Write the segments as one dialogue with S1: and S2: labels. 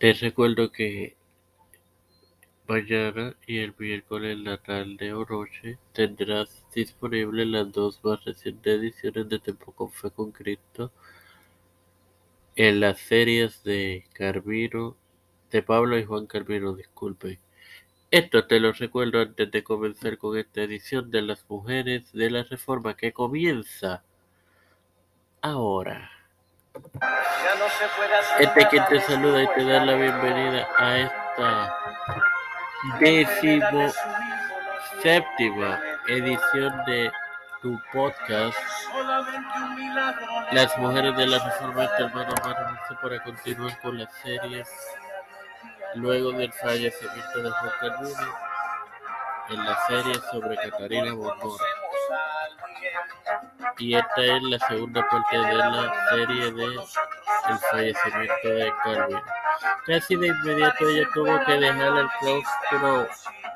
S1: Te recuerdo que mañana y el miércoles la tarde o noche tendrás disponibles las dos más recientes ediciones de Tiempo con Fe con Cristo en las series de Carmino, de Pablo y Juan Carmino, disculpen. Esto te lo recuerdo antes de comenzar con esta edición de las mujeres de la Reforma que comienza ahora. Este quien te saluda y te da la bienvenida a esta décimo séptima edición de tu podcast. Las mujeres de la Reforma, este hermano Mano para continuar con las series luego del fallecimiento de Juan Carmino en la serie sobre Catarina Bondora. Y esta es la segunda parte de la serie de el fallecimiento de Carmino. Casi de inmediato ella tuvo que dejar el claustro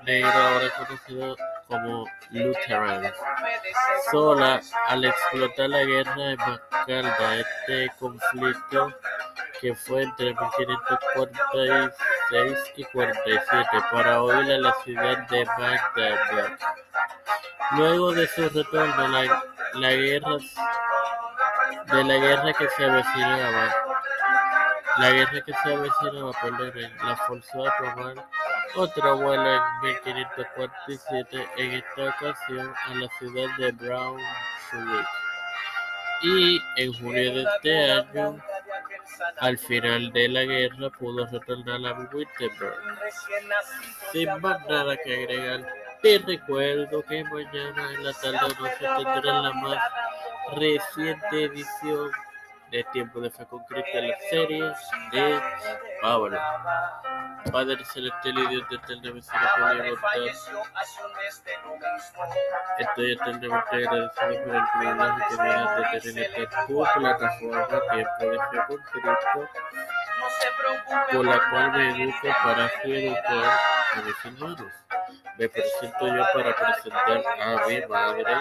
S1: negro ahora conocido como Lutheran, sola al explotar la guerra en Macalda, este conflicto que fue entre 1546 y 47 para huir a la ciudad de Magdalena. Luego de su retorno, la, la guerra de la guerra que se avecinaba, la guerra que se avecinaba, perdón, la forzó a tomar otro vuelo en 1547, en esta ocasión a la ciudad de Braunschweig. Y en junio de este año, al final de la guerra, pudo retornar a Wittenberg. Sin más nada que agregar, te recuerdo que mañana en la tarde noche tendrán la más reciente edición de Tiempo de Fe con Cristo en la serie de Pablo. Padre celestial y Dios de eterna misericordia y bondad, estoy eternamente agradecido por el privilegio que me das de tener esta tu plataforma Tiempo de Fe con Cristo, por la cual me educo para educar a mis hermanos. Me presento yo para presentar a mi madre,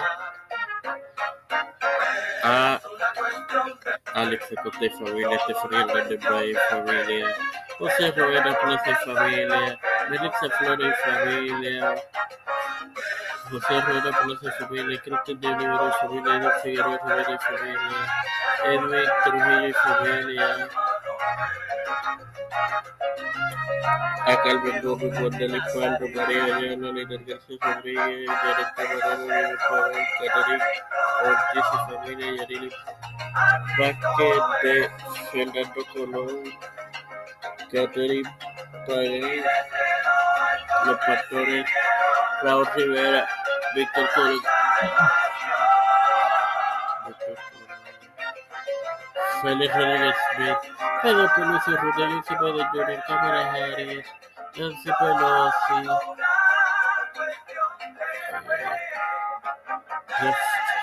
S1: a Alex y familia, Stephanie Hernández Bryan familia, José Rivera Plaza familia, Melissa Flores familia, José Rivera Plaza familia, Cristian de Olivero familia, Edwin Figueroa Rivera familia, Edwin Trujillo अकल में दो भी बोतल फल भरे हुए हैं, उन्होंने इधर कैसे सुन रही है डायरेक्टर कैटरिंग तो और जिस समय ने यदि बाकी दे सेंटर तो खोलो। कैटरिंग पायरी में पत्थर क्राउड से Vera Victor Colling Félix Rodríguez Smith, Pedro Peluso Rodríguez y Pedro Junior, Cámara Harris, Nancy Pelosi,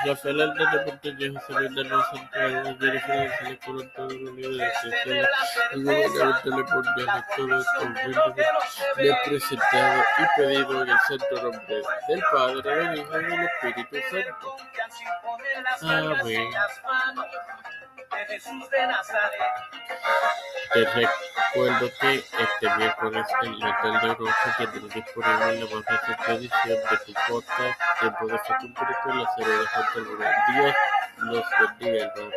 S1: Rafael Hernández Montañez, José Luis Daniel Santiago, Jennifer González Colón, todo el unido de Ciencia, el gobernador de mundial, todo humildemente le presentado y pedido en el santo nombre del Padre, del Hijo y del Espíritu Santo. Amén. Te recuerdo que este miércoles en la tarde noche tendrás disponible la más reciente edición de tu podcast Tiempo de Fe con la serie de Juan Dios los bendiga, hermano.